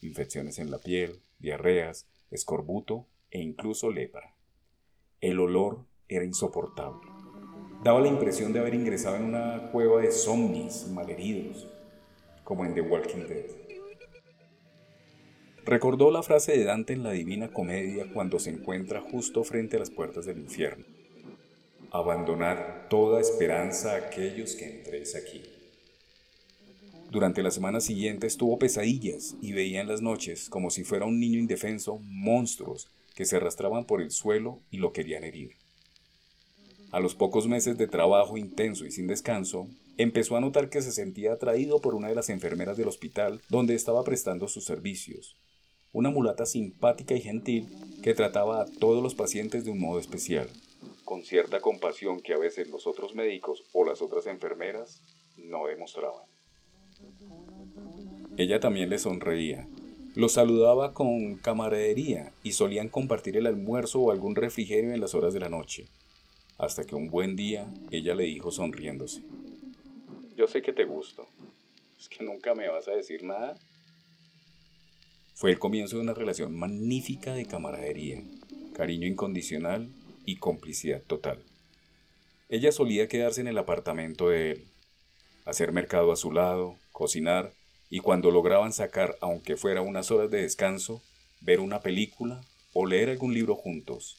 infecciones en la piel, diarreas, escorbuto e incluso lepra. El olor era insoportable. Daba la impresión de haber ingresado en una cueva de zombies malheridos, como en The Walking Dead. Recordó la frase de Dante en la Divina Comedia cuando se encuentra justo frente a las puertas del infierno. Abandonar toda esperanza a aquellos que entréis aquí. Durante la semana siguiente tuvo pesadillas y veía en las noches, como si fuera un niño indefenso, monstruos que se arrastraban por el suelo y lo querían herir. A los pocos meses de trabajo intenso y sin descanso, empezó a notar que se sentía atraído por una de las enfermeras del hospital donde estaba prestando sus servicios, una mulata simpática y gentil que trataba a todos los pacientes de un modo especial, con cierta compasión que a veces los otros médicos o las otras enfermeras no demostraban. Ella también le sonreía. Lo saludaba con camaradería y solían compartir el almuerzo o algún refrigerio en las horas de la noche. Hasta que un buen día ella le dijo sonriéndose. Yo sé que te gusto. ¿Es que nunca me vas a decir nada? Fue el comienzo de una relación magnífica de camaradería, cariño incondicional y complicidad total. Ella solía quedarse en el apartamento de él, hacer mercado a su lado, cocinar y cuando lograban sacar, aunque fuera unas horas de descanso, ver una película o leer algún libro juntos.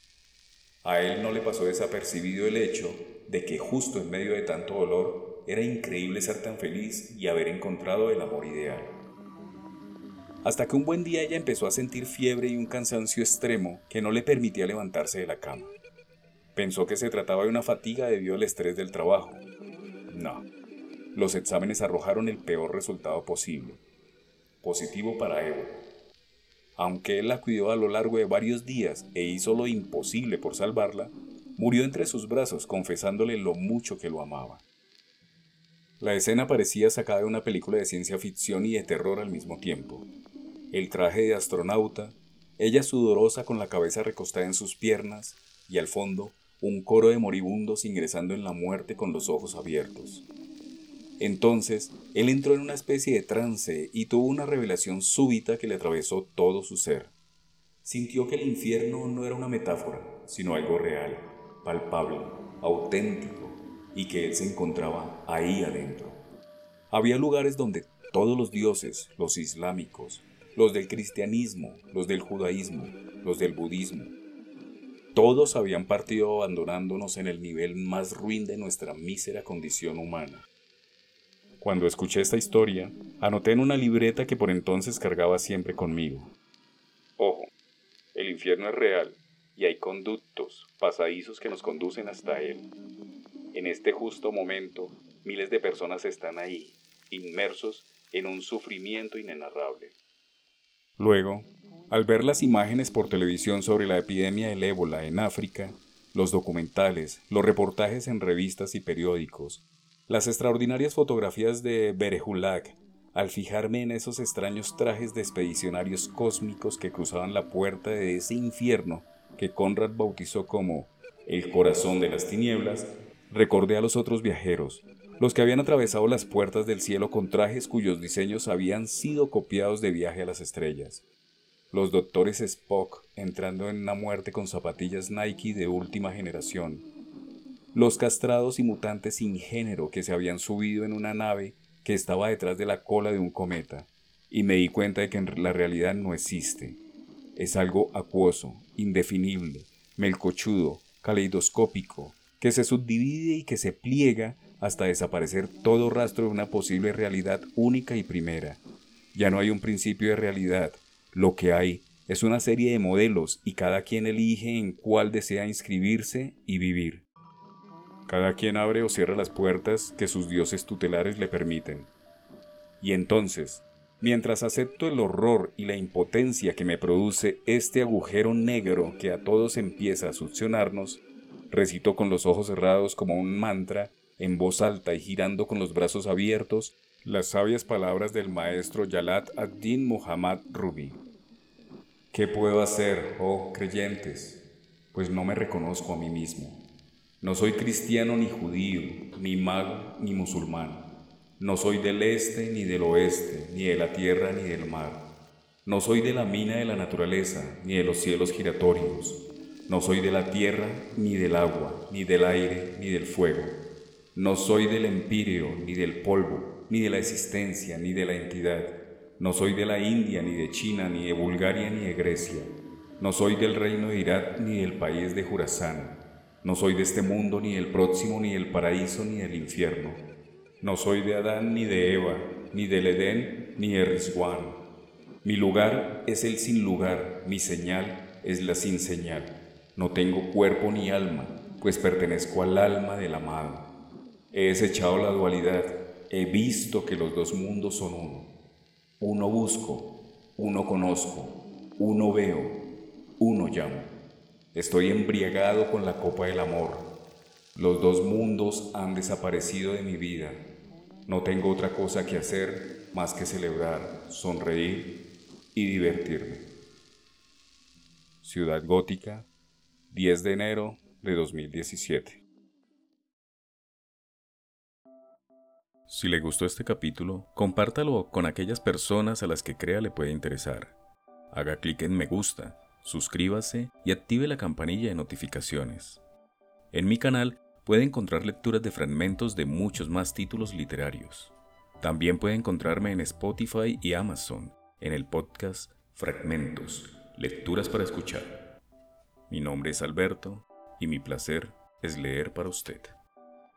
A él no le pasó desapercibido el hecho de que justo en medio de tanto dolor era increíble ser tan feliz y haber encontrado el amor ideal. hasta que un buen día ella empezó a sentir fiebre y un cansancio extremo que no le permitía levantarse de la cama. Pensó que se trataba de una fatiga debido al estrés del trabajo. No, los exámenes arrojaron el peor resultado posible. Positivo para Evo. Aunque él la cuidó a lo largo de varios días e hizo lo imposible por salvarla, murió entre sus brazos confesándole lo mucho que lo amaba. La escena parecía sacada de una película de ciencia ficción y de terror al mismo tiempo. El traje de astronauta, ella sudorosa con la cabeza recostada en sus piernas y al fondo un coro de moribundos ingresando en la muerte con los ojos abiertos. Entonces, él entró en una especie de trance y tuvo una revelación súbita que le atravesó todo su ser. Sintió que el infierno no era una metáfora, sino algo real, palpable, auténtico y que él se encontraba ahí adentro. Había lugares donde todos los dioses, los islámicos, los del cristianismo, los del judaísmo, los del budismo, todos habían partido abandonándonos en el nivel más ruin de nuestra mísera condición humana. Cuando escuché esta historia, anoté en una libreta que por entonces cargaba siempre conmigo. Ojo, el infierno es real y hay conductos, pasadizos que nos conducen hasta él. En este justo momento, miles de personas están ahí, inmersos en un sufrimiento inenarrable. Luego, al ver las imágenes por televisión sobre la epidemia del ébola en África, los documentales, los reportajes en revistas y periódicos, las extraordinarias fotografías de Berehulak, al fijarme en esos extraños trajes de expedicionarios cósmicos que cruzaban la puerta de ese infierno que Conrad bautizó como el corazón de las tinieblas, Recordé a los otros viajeros, los que habían atravesado las puertas del cielo con trajes cuyos diseños habían sido copiados de viaje a las estrellas. Los doctores Spock entrando en la muerte con zapatillas Nike de última generación. Los castrados y mutantes sin género que se habían subido en una nave que estaba detrás de la cola de un cometa. Y me di cuenta de que la realidad no existe. Es algo acuoso, indefinible, melcochudo, caleidoscópico, que se subdivide y que se pliega hasta desaparecer todo rastro de una posible realidad única y primera. Ya no hay un principio de realidad, lo que hay es una serie de modelos y cada quien elige en cuál desea inscribirse y vivir. Cada quien abre o cierra las puertas que sus dioses tutelares le permiten. Y entonces, mientras acepto el horror y la impotencia que me produce este agujero negro que a todos empieza a succionarnos, recitó con los ojos cerrados como un mantra, en voz alta y girando con los brazos abiertos, las sabias palabras del maestro Yalat ad-Din Muhammad Rubi. ¿Qué puedo hacer, oh creyentes? Pues no me reconozco a mí mismo. No soy cristiano ni judío, ni mago ni musulmán. No soy del este ni del oeste, ni de la tierra ni del mar. No soy de la mina de la naturaleza, ni de los cielos giratorios no soy de la tierra, ni del agua, ni del aire, ni del fuego. No soy del empíreo, ni del polvo, ni de la existencia, ni de la entidad. No soy de la India, ni de China, ni de Bulgaria, ni de Grecia. No soy del reino de Irak, ni del país de Jurasán. No soy de este mundo, ni del próximo, ni del paraíso, ni del infierno. No soy de Adán, ni de Eva, ni del Edén, ni de Rizwan. Mi lugar es el sin lugar, mi señal es la sin señal. No tengo cuerpo ni alma, pues pertenezco al alma del amado. He desechado la dualidad, he visto que los dos mundos son uno. Uno busco, uno conozco, uno veo, uno llamo. Estoy embriagado con la copa del amor. Los dos mundos han desaparecido de mi vida. No tengo otra cosa que hacer más que celebrar, sonreír y divertirme. Ciudad Gótica, 10 de enero de 2017. Si le gustó este capítulo, compártalo con aquellas personas a las que crea le puede interesar. Haga clic en me gusta, suscríbase y active la campanilla de notificaciones. En mi canal puede encontrar lecturas de fragmentos de muchos más títulos literarios. También puede encontrarme en Spotify y Amazon, en el podcast Fragmentos, Lecturas para Escuchar. Mi nombre es Alberto y mi placer es leer para usted.